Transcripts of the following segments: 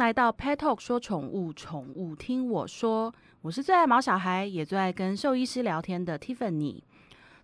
来到 Pet Talk 说宠物，宠物听我说。我是最爱毛小孩，也最爱跟兽医师聊天的 Tiffany。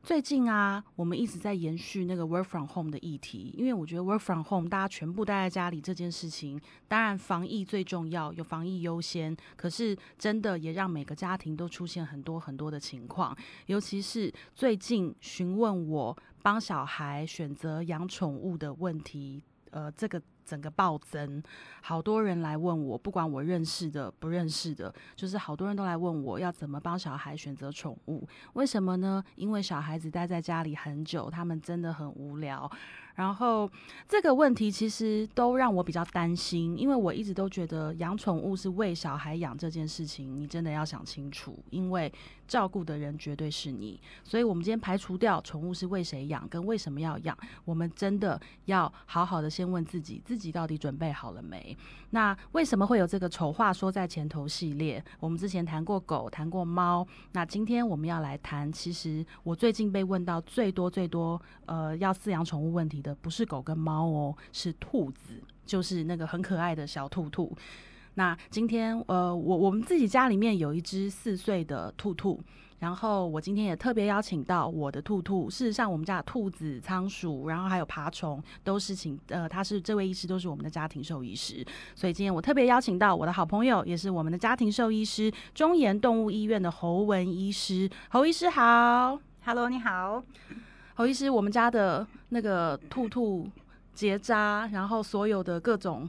最近啊，我们一直在延续那个 work from home 的议题，因为我觉得 work from home 大家全部待在家里这件事情，当然防疫最重要，有防疫优先。可是真的也让每个家庭都出现很多很多的情况，尤其是最近询问我帮小孩选择养宠物的问题，呃，这个。整个暴增，好多人来问我，不管我认识的不认识的，就是好多人都来问我要怎么帮小孩选择宠物。为什么呢？因为小孩子待在家里很久，他们真的很无聊。然后这个问题其实都让我比较担心，因为我一直都觉得养宠物是为小孩养这件事情，你真的要想清楚，因为照顾的人绝对是你。所以，我们今天排除掉宠物是为谁养跟为什么要养，我们真的要好好的先问自己，自自己到底准备好了没？那为什么会有这个丑话说在前头系列？我们之前谈过狗，谈过猫，那今天我们要来谈，其实我最近被问到最多最多，呃，要饲养宠物问题。的不是狗跟猫哦，是兔子，就是那个很可爱的小兔兔。那今天呃，我我们自己家里面有一只四岁的兔兔，然后我今天也特别邀请到我的兔兔。事实上，我们家的兔子、仓鼠，然后还有爬虫，都是请呃，他是这位医师，都是我们的家庭兽医师。所以今天我特别邀请到我的好朋友，也是我们的家庭兽医师中研动物医院的侯文医师。侯医师好，Hello，你好。侯医师，我们家的那个兔兔结扎，然后所有的各种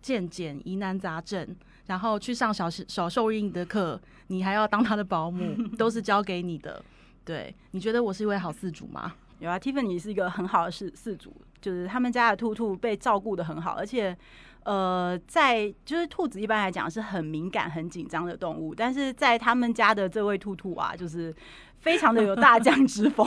健检疑难杂症，然后去上小小兽医的课，你还要当他的保姆，都是交给你的。对，你觉得我是一位好饲主吗？有啊，Tiffany 是一个很好的饲饲主，就是他们家的兔兔被照顾的很好，而且呃，在就是兔子一般来讲是很敏感、很紧张的动物，但是在他们家的这位兔兔啊，就是。非常的有大将之风，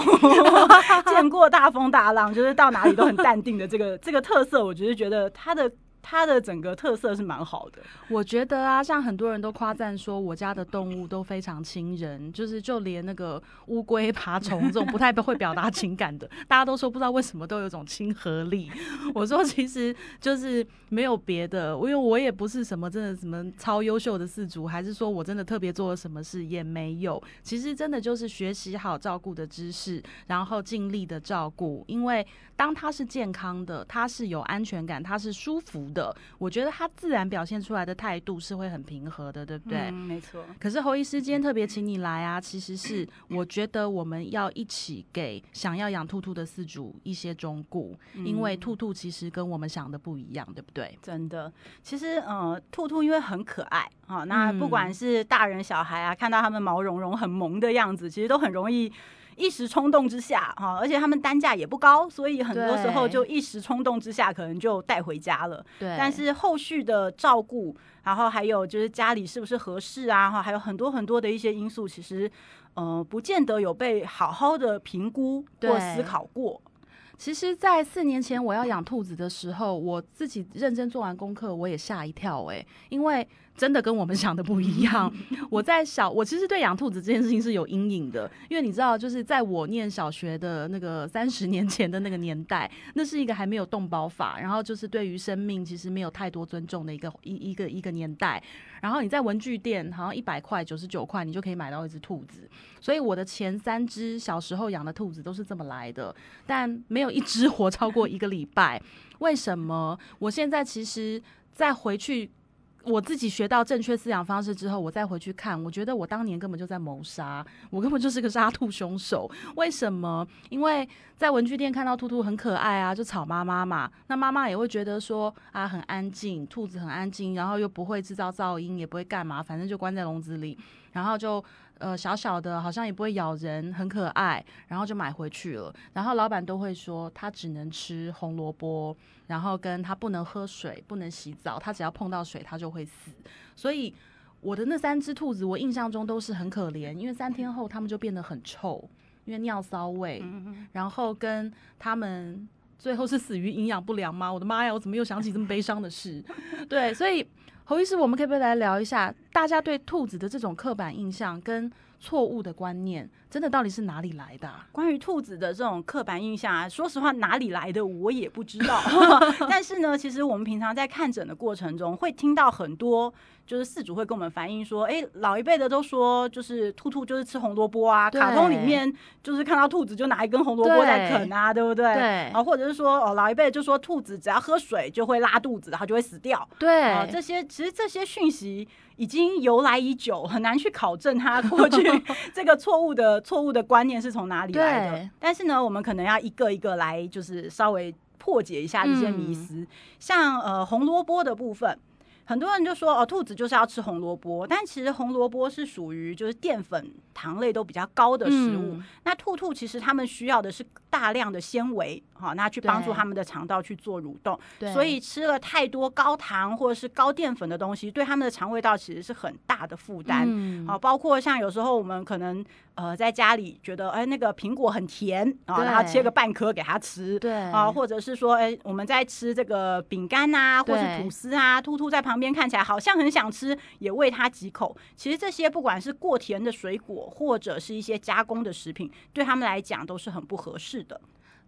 见过大风大浪，就是到哪里都很淡定的这个这个特色，我就是觉得他的。它的整个特色是蛮好的，我觉得啊，像很多人都夸赞说我家的动物都非常亲人，就是就连那个乌龟、爬虫这种不太会表达情感的，大家都说不知道为什么都有种亲和力。我说其实就是没有别的，因为我也不是什么真的什么超优秀的饲主，还是说我真的特别做了什么事也没有。其实真的就是学习好照顾的知识，然后尽力的照顾，因为当它是健康的，它是有安全感，它是舒服。的，我觉得他自然表现出来的态度是会很平和的，对不对？嗯，没错。可是侯医师今天特别请你来啊，其实是我觉得我们要一起给想要养兔兔的饲主一些忠告，因为兔兔其实跟我们想的不一样，对不对？真的，其实呃，兔兔因为很可爱啊，那不管是大人小孩啊，看到他们毛茸茸、很萌的样子，其实都很容易。一时冲动之下，哈，而且他们单价也不高，所以很多时候就一时冲动之下，可能就带回家了。对，但是后续的照顾，然后还有就是家里是不是合适啊，哈，还有很多很多的一些因素，其实，呃，不见得有被好好的评估或思考过。其实，在四年前我要养兔子的时候，我自己认真做完功课，我也吓一跳，哎，因为。真的跟我们想的不一样。我在小，我其实对养兔子这件事情是有阴影的，因为你知道，就是在我念小学的那个三十年前的那个年代，那是一个还没有动保法，然后就是对于生命其实没有太多尊重的一个一一个一个年代。然后你在文具店，好像一百块、九十九块，你就可以买到一只兔子。所以我的前三只小时候养的兔子都是这么来的，但没有一只活超过一个礼拜。为什么？我现在其实再回去。我自己学到正确饲养方式之后，我再回去看，我觉得我当年根本就在谋杀，我根本就是个杀兔凶手。为什么？因为在文具店看到兔兔很可爱啊，就吵妈妈嘛。那妈妈也会觉得说啊，很安静，兔子很安静，然后又不会制造噪音，也不会干嘛，反正就关在笼子里，然后就。呃，小小的，好像也不会咬人，很可爱，然后就买回去了。然后老板都会说，他只能吃红萝卜，然后跟他不能喝水，不能洗澡，他只要碰到水，他就会死。所以我的那三只兔子，我印象中都是很可怜，因为三天后它们就变得很臭，因为尿骚味，然后跟他们最后是死于营养不良吗？我的妈呀，我怎么又想起这么悲伤的事？对，所以。侯医师，我们可以不可以来聊一下大家对兔子的这种刻板印象跟错误的观念，真的到底是哪里来的？关于兔子的这种刻板印象啊，说实话哪里来的我也不知道。但是呢，其实我们平常在看诊的过程中，会听到很多。就是饲主会跟我们反映说，哎，老一辈的都说，就是兔兔就是吃红萝卜啊，卡通里面就是看到兔子就拿一根红萝卜在啃啊，对不对？对。或者是说，哦，老一辈就说兔子只要喝水就会拉肚子，然后就会死掉。对。啊这些其实这些讯息已经由来已久，很难去考证他过去 这个错误的错误的观念是从哪里来的。但是呢，我们可能要一个一个来，就是稍微破解一下这些迷思，像呃红萝卜的部分。很多人就说哦，兔子就是要吃红萝卜，但其实红萝卜是属于就是淀粉、糖类都比较高的食物。那兔兔其实它们需要的是大量的纤维，好，那去帮助它们的肠道去做蠕动。所以吃了太多高糖或者是高淀粉的东西，对它们的肠胃道其实是很大的负担。好，包括像有时候我们可能呃在家里觉得哎那个苹果很甜啊，然后切个半颗给它吃，对啊，或者是说哎我们在吃这个饼干啊，或是吐司啊，兔兔在旁。边看起来好像很想吃，也喂他几口。其实这些不管是过甜的水果，或者是一些加工的食品，对他们来讲都是很不合适的。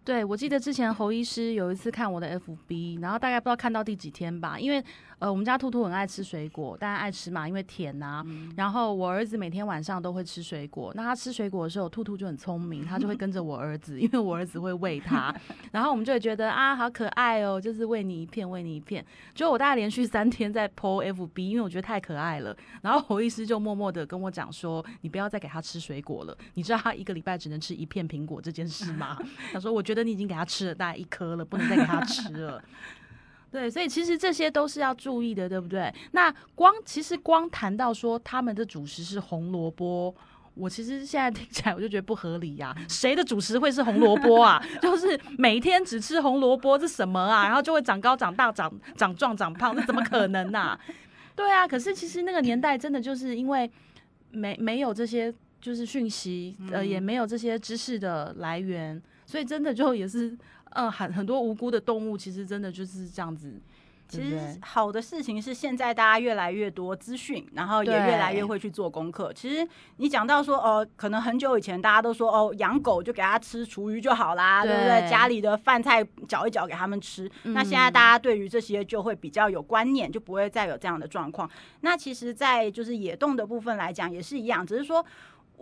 对，我记得之前侯医师有一次看我的 FB，然后大概不知道看到第几天吧，因为。呃，我们家兔兔很爱吃水果，大家爱吃嘛，因为甜呐。然后我儿子每天晚上都会吃水果，那他吃水果的时候，兔兔就很聪明，他就会跟着我儿子，因为我儿子会喂他。然后我们就会觉得啊，好可爱哦，就是喂你一片，喂你一片。就我大概连续三天在 PO FB，因为我觉得太可爱了。然后侯医师就默默的跟我讲说，你不要再给他吃水果了。你知道他一个礼拜只能吃一片苹果这件事吗？他说，我觉得你已经给他吃了大概一颗了，不能再给他吃了。对，所以其实这些都是要注意的，对不对？那光其实光谈到说他们的主食是红萝卜，我其实现在听起来我就觉得不合理呀。谁的主食会是红萝卜啊？就是每天只吃红萝卜，这什么啊？然后就会长高、长大、长长壮、长胖，那怎么可能呢？对啊，可是其实那个年代真的就是因为没没有这些就是讯息，呃，也没有这些知识的来源，所以真的就也是。嗯，很很多无辜的动物，其实真的就是这样子。其实好的事情是，现在大家越来越多资讯，然后也越来越会去做功课。其实你讲到说，哦，可能很久以前大家都说，哦，养狗就给它吃厨余就好啦，对不对？家里的饭菜搅一搅给他们吃。那现在大家对于这些就会比较有观念，就不会再有这样的状况。那其实，在就是野动的部分来讲，也是一样，只是说。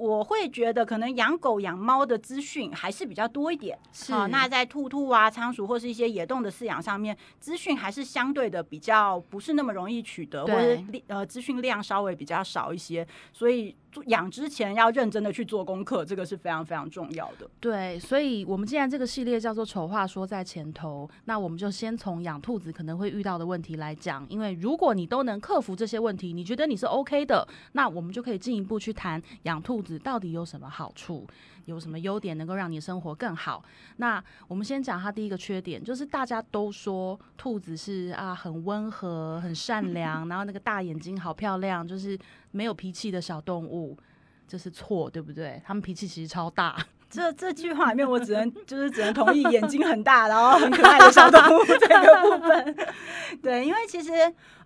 我会觉得可能养狗养猫的资讯还是比较多一点，是啊。那在兔兔啊、仓鼠或是一些野动的饲养上面，资讯还是相对的比较不是那么容易取得，或者呃资讯量稍微比较少一些，所以。养之前要认真的去做功课，这个是非常非常重要的。对，所以我们既然这个系列叫做“丑话说在前头”，那我们就先从养兔子可能会遇到的问题来讲。因为如果你都能克服这些问题，你觉得你是 OK 的，那我们就可以进一步去谈养兔子到底有什么好处。有什么优点能够让你生活更好？那我们先讲它第一个缺点，就是大家都说兔子是啊很温和、很善良，然后那个大眼睛好漂亮，就是没有脾气的小动物，这是错，对不对？他们脾气其实超大。这这句话里面，我只能就是只能同意眼睛很大，然后很可爱的小动物这个部分。对，因为其实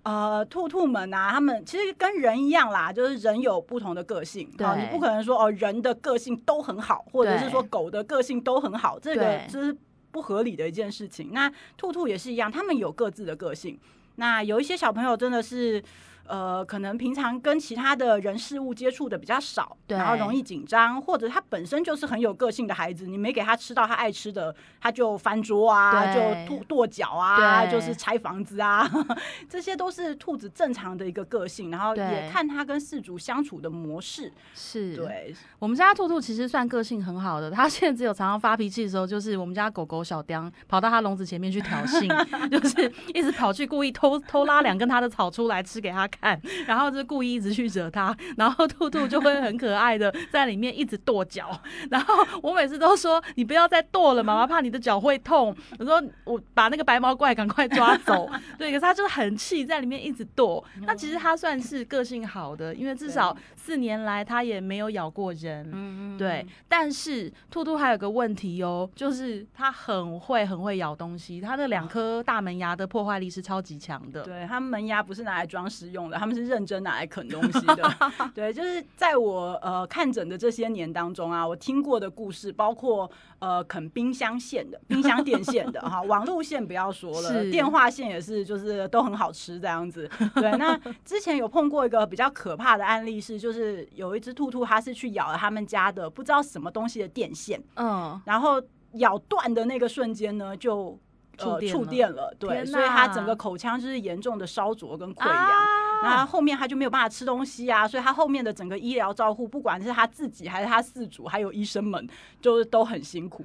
呃，兔兔们啊，他们其实跟人一样啦，就是人有不同的个性啊，你不可能说哦，人的个性都很好，或者是说狗的个性都很好，这个这是不合理的一件事情。那兔兔也是一样，他们有各自的个性。那有一些小朋友真的是。呃，可能平常跟其他的人事物接触的比较少，然后容易紧张，或者他本身就是很有个性的孩子，你没给他吃到他爱吃的，他就翻桌啊，就跺跺脚啊，就是拆房子啊，这些都是兔子正常的一个个性。然后也看他跟饲主相处的模式。是对，我们家兔兔其实算个性很好的，他现在只有常常发脾气的时候，就是我们家狗狗小雕跑到他笼子前面去挑衅，就是一直跑去故意偷偷拉两根他的草出来吃给他。看，然后就故意一直去惹它，然后兔兔就会很可爱的在里面一直跺脚，然后我每次都说你不要再跺了，妈妈怕你的脚会痛。我说我把那个白毛怪赶快抓走，对，可是他就是很气，在里面一直跺。那其实他算是个性好的，因为至少四年来他也没有咬过人，嗯嗯，对。但是兔兔还有个问题哦，就是它很会很会咬东西，它的两颗大门牙的破坏力是超级强的。对，它门牙不是拿来装饰用。用的，他们是认真拿来啃东西的。对，就是在我呃看诊的这些年当中啊，我听过的故事包括呃啃冰箱线的、冰箱电线的哈，网路线不要说了，电话线也是，就是都很好吃这样子。对，那之前有碰过一个比较可怕的案例是，就是有一只兔兔，它是去咬了他们家的不知道什么东西的电线，嗯，然后咬断的那个瞬间呢，就。呃，触触电了电了，对，所以他整个口腔就是严重的烧灼跟溃疡，啊那后面他就没有办法吃东西啊，所以他后面的整个医疗照护，不管是他自己还是他四主，还有医生们，就是都很辛苦。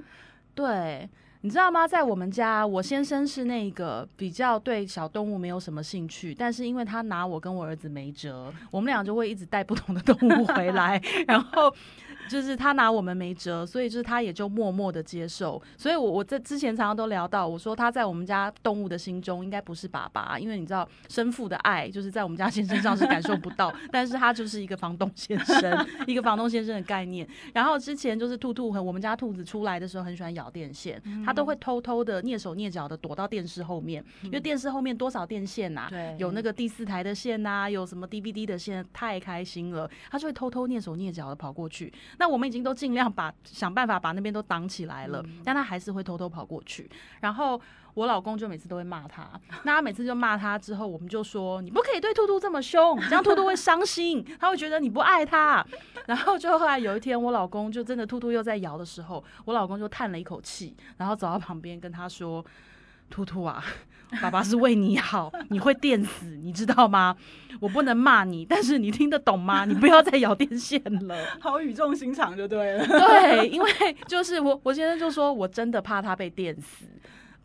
对，你知道吗？在我们家，我先生是那个比较对小动物没有什么兴趣，但是因为他拿我跟我儿子没辙，我们俩就会一直带不同的动物回来，然后。就是他拿我们没辙，所以就是他也就默默的接受。所以我我在之前常常都聊到，我说他在我们家动物的心中应该不是爸爸，因为你知道生父的爱就是在我们家先生上是感受不到，但是他就是一个房东先生，一个房东先生的概念。然后之前就是兔兔和我们家兔子出来的时候很喜欢咬电线，他都会偷偷的蹑手蹑脚的躲到电视后面，因为电视后面多少电线呐、对有那个第四台的线呐、有什么 DVD 的线，太开心了，他就会偷偷蹑手蹑脚的跑过去。那我们已经都尽量把想办法把那边都挡起来了，但他还是会偷偷跑过去。然后我老公就每次都会骂他，那他每次就骂他之后，我们就说你不可以对兔兔这么凶，这样兔兔会伤心，他会觉得你不爱他。然后就后来有一天，我老公就真的兔兔又在摇的时候，我老公就叹了一口气，然后走到旁边跟他说：“兔兔啊。”爸爸是为你好，你会电死，你知道吗？我不能骂你，但是你听得懂吗？你不要再咬电线了。好语重心长就对了。对，因为就是我，我先生就说我真的怕他被电死。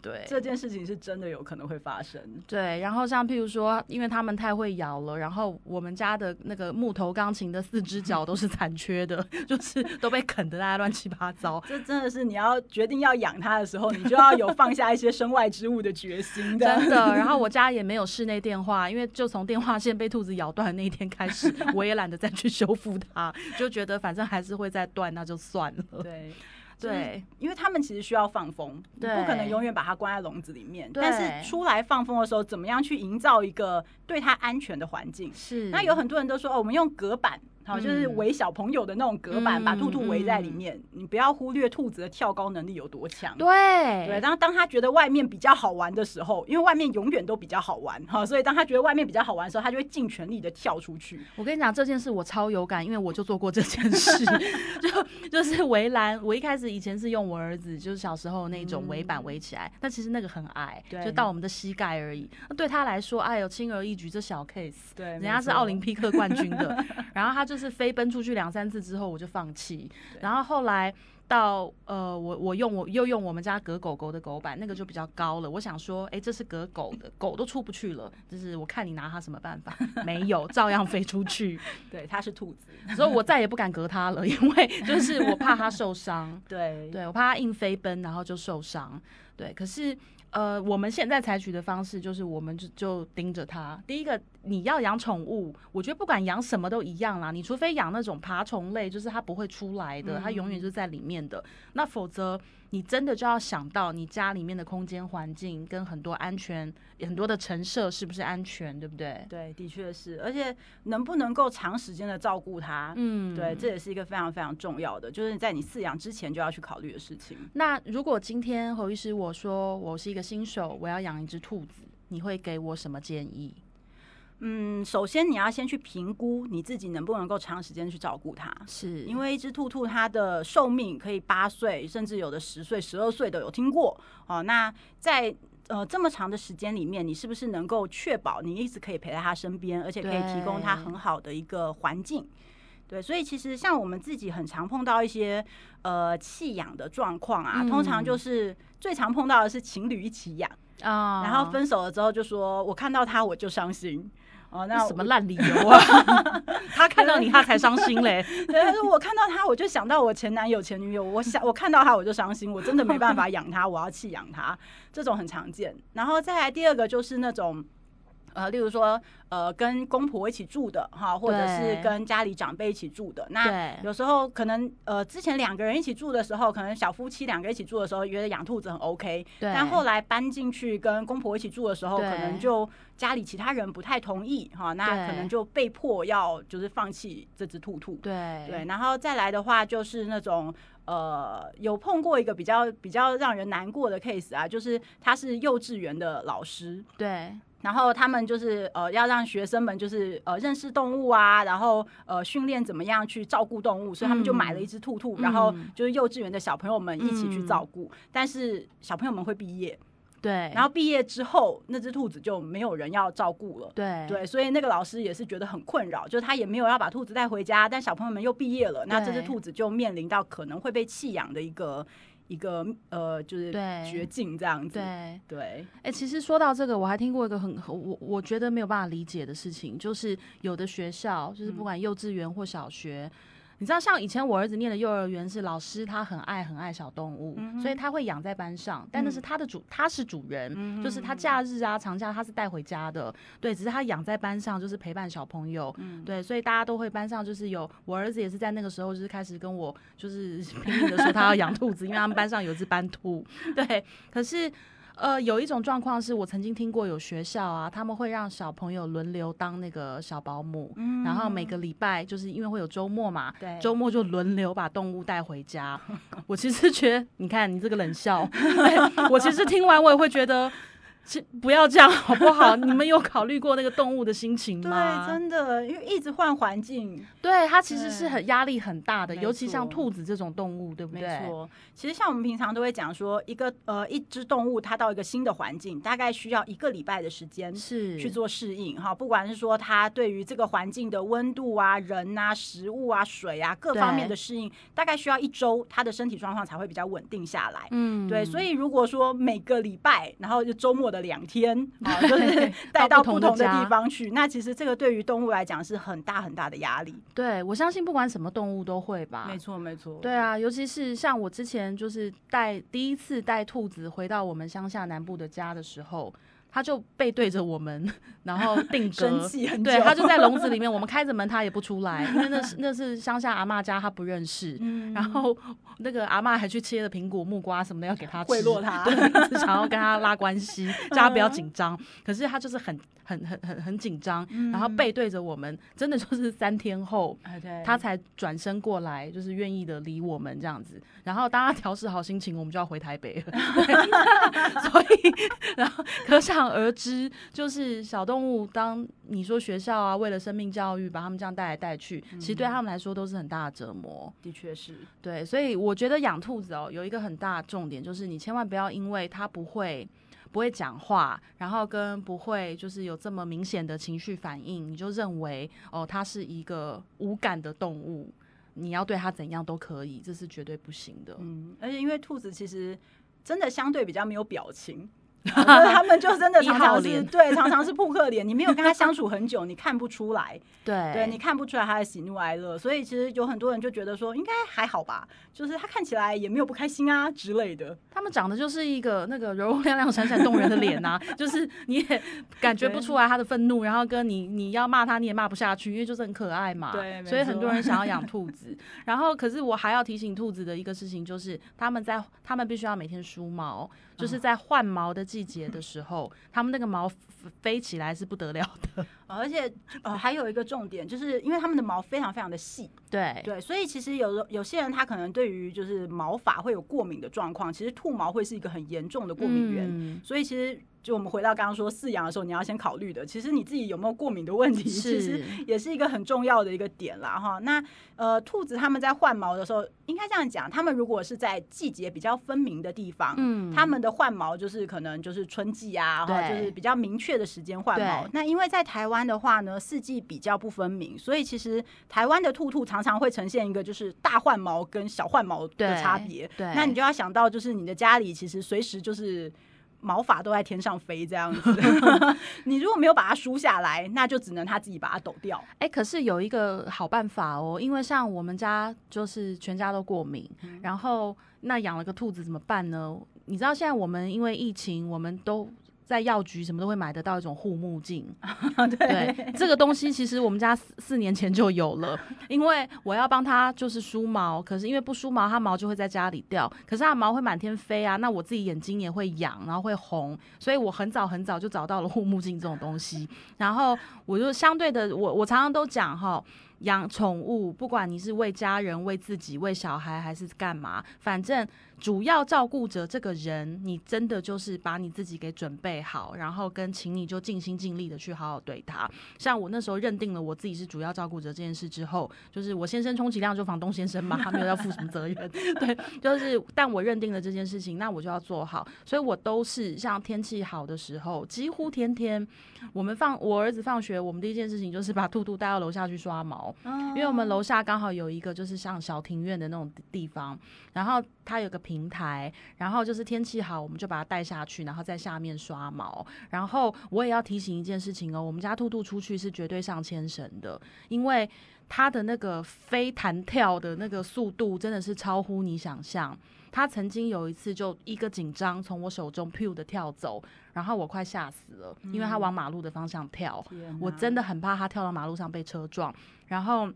对，这件事情是真的有可能会发生。对，然后像譬如说，因为他们太会咬了，然后我们家的那个木头钢琴的四只脚都是残缺的，就是都被啃得大家乱七八糟。这真的是你要决定要养它的时候，你就要有放下一些身外之物的决心的。真的，然后我家也没有室内电话，因为就从电话线被兔子咬断的那一天开始，我也懒得再去修复它，就觉得反正还是会再断，那就算了。对。对，因为他们其实需要放风，对不可能永远把它关在笼子里面。对但是出来放风的时候，怎么样去营造一个对它安全的环境？是。那有很多人都说，哦，我们用隔板，好，就是嗯围小朋友的那种隔板，嗯把兔兔围在里面。你不要忽略兔子的跳高能力有多强。对对，当当他觉得外面比较好玩的时候，因为外面永远都比较好玩哈，所以当他觉得外面比较好玩的时候，他就会尽全力的跳出去。我跟你讲这件事，我超有感，因为我就做过这件事，就就是围栏。我一开始以前是用我儿子，就是小时候那种围板围起来，但其实那个很矮，对就到我们的膝盖而已。那对他来说，哎呦，轻而易举，这小 case。对，人家是奥林匹克冠军的，然后他就是飞奔出去两三次之后，我就放弃。然后后来到呃，我我用我又用我们家隔狗狗的狗板，那个就比较高了。我想说，哎、这是隔狗的，狗都出不去了，就是我看你拿它什么办法？没有，照样飞出去。对，它是兔子。所以我再也不敢隔它了，因为就是我怕它受伤。对对我怕它硬飞奔，然后就受伤。对，可是呃，我们现在采取的方式就是，我们就就盯着它。第一个，你要养宠物，我觉得不管养什么都一样啦。你除非养那种爬虫类，就是它不会出来的，它永远就在里面的。那否则，你真的就要想到你家里面的空间环境跟很多安全、很多的陈设是不是安全，对不对？对，的确是，而且能不能够长时间的照顾它，嗯，对，这也是一个非常非常重要的，就是在你饲养之前就要去考虑的事情。那如果今天侯医师我说我是一个新手，我要养一只兔子，你会给我什么建议？嗯，首先你要先去评估你自己能不能够长时间去照顾它，是因为一只兔兔它的寿命可以八岁，甚至有的十岁、十二岁都有听过。哦，那在呃这么长的时间里面，你是不是能够确保你一直可以陪在它身边，而且可以提供它很好的一个环境？对，所以其实像我们自己很常碰到一些呃弃养的状况啊，通常就是最常碰到的是情侣一起养，啊然后分手了之后就说我看到他我就伤心。哦，那那什么烂理由啊？他看到你，他才伤心嘞。对，他说我看到他，我就想到我前男友、前女友，我想我看到他我就伤心，我真的没办法养他，我要弃养他，这种很常见。然后再来第二个就是那种。呃，例如说，呃，跟公婆一起住的哈，或者是跟家里长辈一起住的。那有时候可能呃，之前两个人一起住的时候，可能小夫妻两个一起住的时候，觉得养兔子很 OK。对，但后来搬进去跟公婆一起住的时候，可能就家里其他人不太同意哈，那可能就被迫要就是放弃这只兔兔。对对，然后再来的话就是那种呃，有碰过一个比较比较让人难过的 case 啊，就是他是幼稚园的老师，对然后他们就是呃要让学生们就是呃认识动物啊，然后呃训练怎么样去照顾动物，所以他们就买了一只兔兔，嗯然后就是幼稚园的小朋友们一起去照顾，但是小朋友们会毕业，对，然后毕业之后那只兔子就没有人要照顾了。对对，所以那个老师也是觉得很困扰，就是他也没有要把兔子带回家，但小朋友们又毕业了，那这只兔子就面临到可能会被弃养的一个一个呃，就是对绝境这样子。对。对，哎、其实说到这个，我还听过一个很我我觉得没有办法理解的事情，就是有的学校，就是不管幼稚园或小学，你知道，像以前我儿子念的幼儿园是老师，他很爱很爱小动物，嗯所以他会养在班上，但那是嗯。他的主，他是主人，嗯就是他假日啊、长假他是带回家的，对，只是他养在班上，就是陪伴小朋友，嗯。对，所以大家都会班上就是有我儿子也是在那个时候就是开始跟我就是 拼命的说他要养兔子，因为他们班上有一只斑兔，对，可是。呃，有一种状况是我曾经听过，有学校啊，他们会让小朋友轮流当那个小保姆，嗯然后每个礼拜就是因为会有周末嘛，对周末就轮流把动物带回家。我其实觉得，你看你这个冷笑，我其实听完我也会觉得，其不要这样好不好？你们有考虑过那个动物的心情吗对，真的，因为一直换环境，对，它其实是很压力很大的，尤其像兔子这种动物，对不对没对？错。其实像我们平常都会讲说，一个呃一只动物它到一个新的环境，大概需要一个礼拜的时间。是去做适应哈，不管是说它对于这个环境的温度啊、人啊、食物啊、水啊各方面的适应，大概需要一周，它的身体状况才会比较稳定下来。嗯对，所以如果说每个礼拜，然后就周末的两天啊，就是对带到到不同的地方去，那其实这个对于动物来讲是很大很大的压力。对我相信不管什么动物都会吧，没错，没错。对啊，尤其是像我之前就是带第一次带兔子回到我们乡下南部的家的时候，它就背对着我们，然后定 生格。对，他就在笼子 里面，我们开着门他也不出来，因为那是那是乡下阿妈家，他不认识。嗯然后那个阿妈还去切了苹果、木瓜什么的要给他吃，贿赂他对，想要跟他拉关系，叫他不要紧张。可是他就是很很很很很紧张，然后背对着我们，真的就是三天后，他才转身过来，就是愿意的理我们这样子。然后当他调试好心情，我们就要回台北了。对所以，然后可想而知，就是小动物，当你说学校啊，为了生命教育把他们这样带来带去，其实对他们来说都是很大的折磨。的确是，对，所以我觉得养兔子哦，有一个很大的重点，就是你千万不要因为它不会。不会讲话，然后跟不会就是有这么明显的情绪反应，你就认为哦，它是一个无感的动物，你要对它怎样都可以，这是绝对不行的。嗯，而且因为兔子其实真的相对比较没有表情。就是他们就真的常常是对，常常是扑克脸。你没有跟他相处很久，你看不出来，对，对你看不出来他的喜怒哀乐。所以其实有很多人就觉得说，应该还好吧，就是他看起来也没有不开心啊之类的。他们长得就是一个那个柔柔亮亮、闪闪动人的脸呐、就是你也感觉不出来他的愤怒，然后跟你你要骂他，你也骂不下去，因为就是很可爱嘛。对所以很多人想要养兔子。然后，可是我还要提醒兔子的一个事情，就是他们在他们必须要每天梳毛，就是在换毛的季季节的时候，他们那个毛飞起来是不得了的。而且呃，还有一个重点，就是因为它们的毛非常非常的细，对对，所以其实有的有些人他可能对于就是毛发会有过敏的状况，其实兔毛会是一个很严重的过敏源。嗯所以其实就我们回到刚刚说饲养的时候，你要先考虑的，其实你自己有没有过敏的问题，其实也是一个很重要的一个点啦哈。那呃，兔子它们在换毛的时候，应该这样讲，它们如果是在季节比较分明的地方，嗯它们的换毛就是可能就是春季啊，哈，对就是比较明确的时间换毛。那因为在台湾的话呢，四季比较不分明，所以其实台湾的兔兔常常会呈现一个就是大换毛跟小换毛的差别。对，那你就要想到，就是你的家里其实随时就是毛发都在天上飞这样子。你如果没有把它梳下来，那就只能它自己把它抖掉。哎、可是有一个好办法哦，因为像我们家就是全家都过敏，嗯然后那养了个兔子怎么办呢？你知道现在我们因为疫情，我们都在药局什么都会买得到一种护目镜。对对，这个东西其实我们家四四年前就有了，因为我要帮它就是梳毛，可是因为不梳毛，它毛就会在家里掉，可是它毛会满天飞啊，那我自己眼睛也会痒，然后会红，所以我很早很早就找到了护目镜这种东西，然后我就相对的，我我常常都讲哈。养宠物，不管你是为家人、为自己、为小孩，还是干嘛，反正主要照顾者这个人，你真的就是把你自己给准备好，然后跟请你就尽心尽力的去好好对他。像我那时候认定了我自己是主要照顾者这件事之后，就是我先生充其量就房东先生嘛，他没有要负什么责任。对，就是但我认定了这件事情，那我就要做好。所以我都是像天气好的时候，几乎天天我们放我儿子放学，我们第一件事情就是把兔兔带到楼下去刷毛。因为我们楼下刚好有一个就是像小庭院的那种地方，然后它有个平台，然后就是天气好，我们就把它带下去，然后在下面刷毛。然后我也要提醒一件事情哦，我们家兔兔出去是绝对上牵绳的，因为它的那个飞弹跳的那个速度真的是超乎你想象。它曾经有一次就一个紧张从我手中 p 的跳走。然后我快吓死了，因为他往马路的方向跳，我真的很怕他跳到马路上被车撞。然后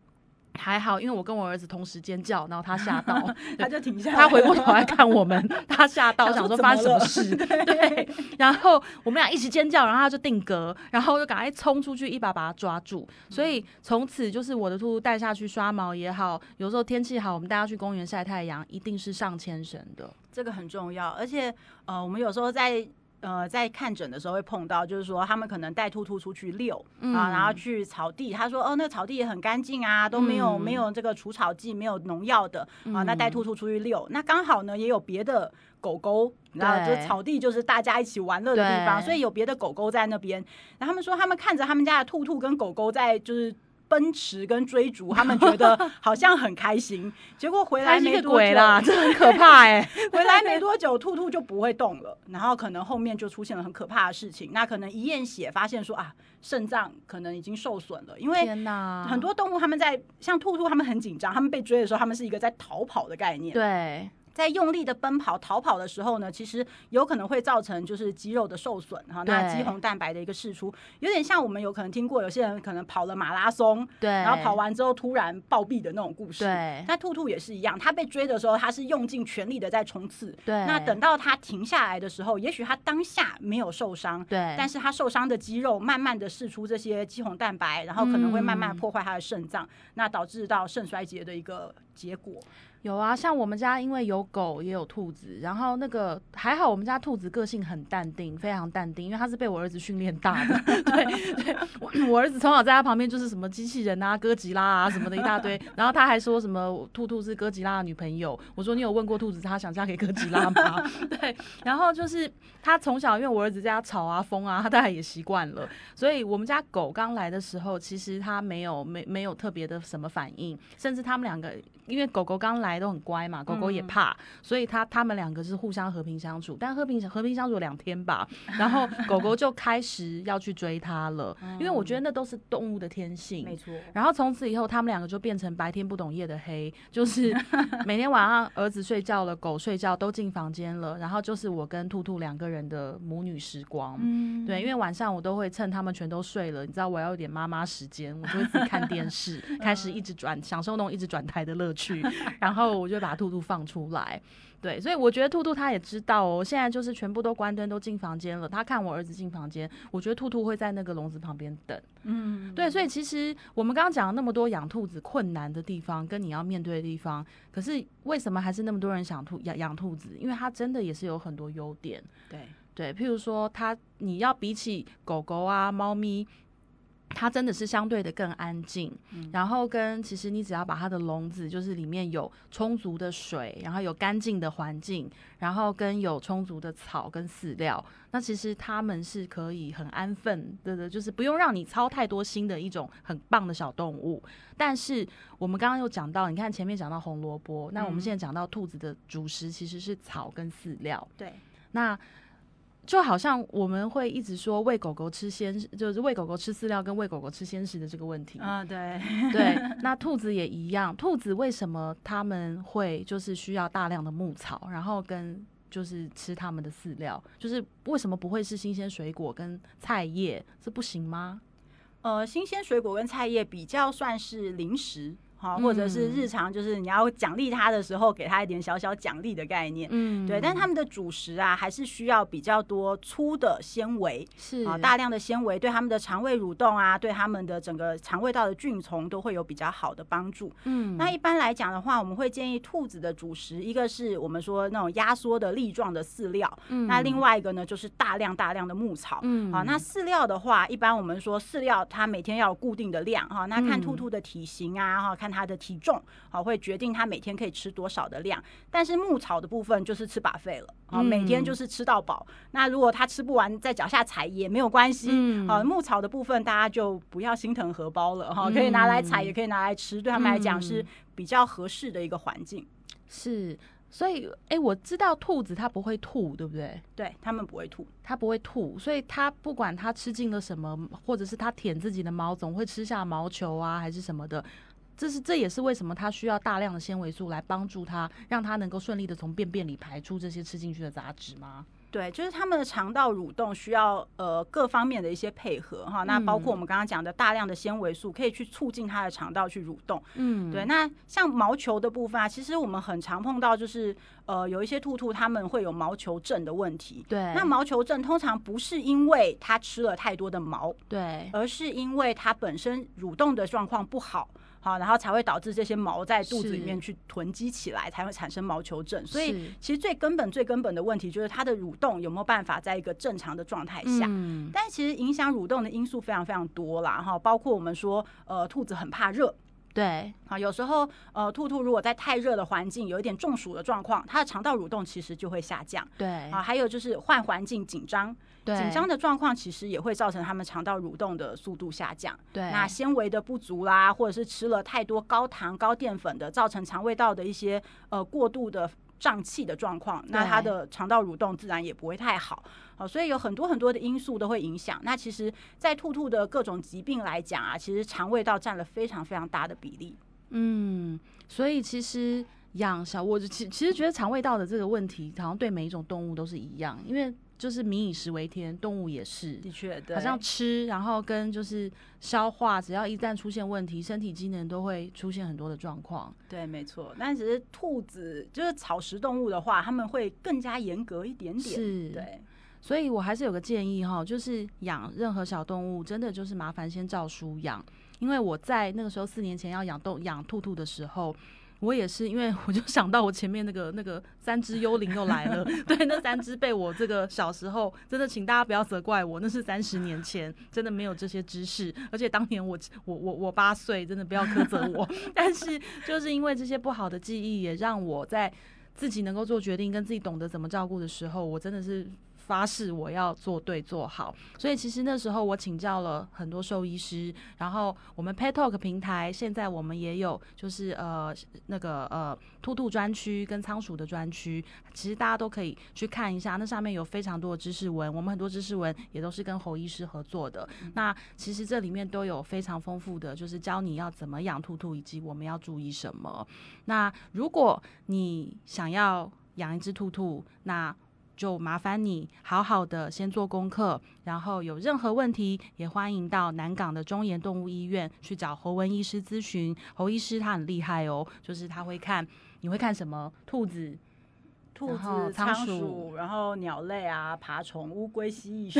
还好，因为我跟我儿子同时尖叫，然后他吓到，他就停下，他回过头来看我们，他吓到，想说发生什么事。对，然后我们俩一起尖叫，然后他就定格，然后就赶快冲出去，一把把他抓住。所以从此就是我的兔兔带下去刷毛也好，有时候天气好，我们带他去公园晒太阳，一定是上牵绳的，这个很重要。而且呃，我们有时候在。呃，在看诊的时候会碰到，就是说他们可能带兔兔出去遛啊，然后去草地，他说哦，那草地也很干净啊，都没有没有这个除草剂，没有农药的啊，那带兔兔出去遛，那刚好呢也有别的狗狗，然后就草地就是大家一起玩乐的地方，所以有别的狗狗在那边，然后他们说他们看着他们家的兔兔跟狗狗在就是。奔驰跟追逐，他们觉得好像很开心，结果回来没多久，这很可怕哎！回来没多久，兔兔就不会动了，然后可能后面就出现了很可怕的事情。那可能一验血发现说啊，肾脏可能已经受损了，因为很多动物他们在像兔兔，他们很紧张，他们被追的时候，他们是一个在逃跑的概念。对。在用力的奔跑、逃跑的时候呢，其实有可能会造成就是肌肉的受损哈，那肌红蛋白的一个释出，有点像我们有可能听过有些人可能跑了马拉松，对，然后跑完之后突然暴毙的那种故事。对，那兔兔也是一样，它被追的时候，它是用尽全力的在冲刺。对，那等到它停下来的时候，也许它当下没有受伤，对，但是它受伤的肌肉慢慢的释出这些肌红蛋白，然后可能会慢慢破坏它的肾脏，那导致到肾衰竭的一个结果。有啊，像我们家因为有狗也有兔子，然后那个还好，我们家兔子个性很淡定，非常淡定，因为它是被我儿子训练大的。对对，我儿子从小在他旁边就是什么机器人啊、哥吉拉啊什么的一大堆，然后他还说什么兔兔是哥吉拉的女朋友。我说你有问过兔子他想嫁给哥吉拉吗？对，然后就是他从小因为我儿子在家吵啊、疯啊，他大概也习惯了，所以我们家狗刚来的时候，其实它没有没没有特别的什么反应，甚至他们两个因为狗狗刚来。都很乖嘛，狗狗也怕，所以他他们两个是互相和平相处，但和平和平相处两天吧，然后狗狗就开始要去追它了，因为我觉得那都是动物的天性，没错。然后从此以后，他们两个就变成白天不懂夜的黑，就是 每天晚上儿子睡觉了，狗睡觉都进房间了，然后就是我跟兔兔两个人的母女时光，嗯，对，因为晚上我都会趁他们全都睡了，你知道我要有点妈妈时间，我就会自己看电视，开始一直转，享受那种一直转台的乐趣，然后。后我就把兔兔放出来，对，所以我觉得兔兔它也知道哦。现在就是全部都关灯，都进房间了。他看我儿子进房间，我觉得兔兔会在那个笼子旁边等。嗯，对，所以其实我们刚刚讲了那么多养兔子困难的地方，跟你要面对的地方，可是为什么还是那么多人想兔养养兔子？因为它真的也是有很多优点。对对，譬如说它，你要比起狗狗啊、猫咪。它真的是相对的更安静，然后跟其实你只要把它的笼子，就是里面有充足的水，然后有干净的环境，然后跟有充足的草跟饲料，那其实它们是可以很安分的对，就是不用让你操太多心的一种很棒的小动物。但是我们刚刚又讲到，你看前面讲到红萝卜，那我们现在讲到兔子的主食其实是草跟饲料，对，那。就好像我们会一直说喂狗狗吃鲜，就是喂狗狗吃饲料跟喂狗狗吃鲜食的这个问题啊，对对，那兔子也一样，兔子为什么他们会就是需要大量的牧草，然后跟就是吃他们的饲料？就是为什么不会是新鲜水果跟菜叶？这不行吗？呃，新鲜水果跟菜叶比较算是零食。好，或者是日常，就是你要奖励他的时候，给他一点小小奖励的概念。嗯，对。但他们的主食啊，还是需要比较多粗的纤维，是啊，大量的纤维对他们的肠胃蠕动啊，对他们的整个肠胃道的菌虫都会有比较好的帮助。嗯，那一般来讲的话，我们会建议兔子的主食，一个是我们说那种压缩的粒状的饲料，嗯，那另外一个呢，就是大量大量的牧草。嗯，好，那饲料的话，一般我们说饲料它每天要有固定的量哈，那看兔兔的体型啊，哈，看。它的体重好会决定他每天可以吃多少的量，但是牧草的部分就是吃把费了啊，每天就是吃到饱。那如果他吃不完，在脚下踩也没有关系嗯啊。牧草的部分大家就不要心疼荷包了哈，可以拿来踩，也可以拿来吃，对他们来讲是比较合适的一个环境。是，所以哎，我知道兔子它不会吐，对不对？对，它们不会吐，它不会吐，所以它不管它吃进了什么，或者是它舔自己的毛，总会吃下毛球啊，还是什么的。这是这也是为什么它需要大量的纤维素来帮助它，让它能够顺利的从便便里排出这些吃进去的杂质吗？对，就是他们的肠道蠕动需要呃各方面的一些配合哈。那包括我们刚刚讲的大量的纤维素，可以去促进它的肠道去蠕动。嗯，对。那像毛球的部分啊，其实我们很常碰到，就是呃有一些兔兔它们会有毛球症的问题。对。那毛球症通常不是因为它吃了太多的毛，对，而是因为它本身蠕动的状况不好。好，然后才会导致这些毛在肚子里面去囤积起来，才会产生毛球症。所以，其实最根本、最根本的问题就是它的蠕动有没有办法在一个正常的状态下。嗯。但其实影响蠕动的因素非常非常多啦，哈，包括我们说，呃，兔子很怕热。对。好，有时候，呃，兔兔如果在太热的环境，有一点中暑的状况，它的肠道蠕动其实就会下降。对。啊，还有就是换环境紧张。紧张的状况其实也会造成他们肠道蠕动的速度下降。对，那纤维的不足啦，或者是吃了太多高糖高淀粉的，造成肠胃道的一些呃过度的胀气的状况，那它的肠道蠕动自然也不会太好。好，所以有很多很多的因素都会影响。那其实，在兔兔的各种疾病来讲啊，其实肠胃道占了非常非常大的比例。嗯，所以其实养小我其其实觉得肠胃道的这个问题，好像对每一种动物都是一样，因为。就是民以食为天，动物也是，的确，好像吃，然后跟就是消化，只要一旦出现问题，身体机能都会出现很多的状况。对，没错。但只是兔子，就是草食动物的话，他们会更加严格一点点。是，对。所以我还是有个建议哈，就是养任何小动物，真的就是麻烦先照书养，因为我在那个时候四年前要养动养兔兔的时候。我也是，因为我就想到我前面那个那个三只幽灵又来了，对，那三只被我这个小时候真的，请大家不要责怪我，那是三十年前，真的没有这些知识，而且当年我我我我八岁，真的不要苛责我，但是就是因为这些不好的记忆，也让我在自己能够做决定跟自己懂得怎么照顾的时候，我真的是。发誓我要做对做好，所以其实那时候我请教了很多兽医师，然后我们 Pet Talk 平台现在我们也有就是呃那个呃兔兔专区跟仓鼠的专区，其实大家都可以去看一下，那上面有非常多的知识文，我们很多知识文也都是跟侯医师合作的。那其实这里面都有非常丰富的，就是教你要怎么养兔兔，以及我们要注意什么。那如果你想要养一只兔兔，那就麻烦你好好的先做功课，然后有任何问题也欢迎到南港的中研动物医院去找侯文医师咨询。侯医师他很厉害哦，就是他会看，你会看什么？兔子、兔子、仓鼠，然后鸟类啊，爬虫、乌龟、蜥蜴、蛇，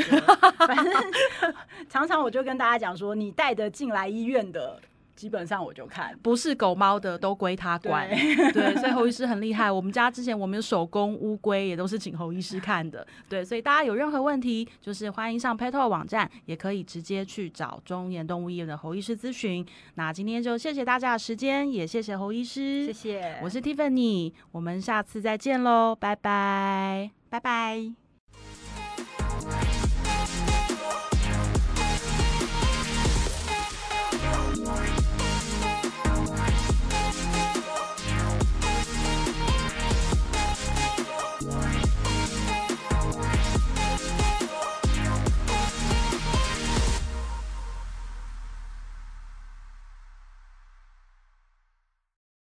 反正 常常我就跟大家讲说，你带的进来医院的。基本上我就看，不是狗猫的都归他管，对，所以侯医师很厉害。我们家之前我们有手工乌龟，也都是请侯医师看的，对，所以大家有任何问题，就是欢迎上 Petal 网站，也可以直接去找中研动物医院的侯医师咨询。那今天就谢谢大家的时间，也谢谢侯医师，谢谢。我是 Tiffany，我们下次再见喽，拜拜，拜拜。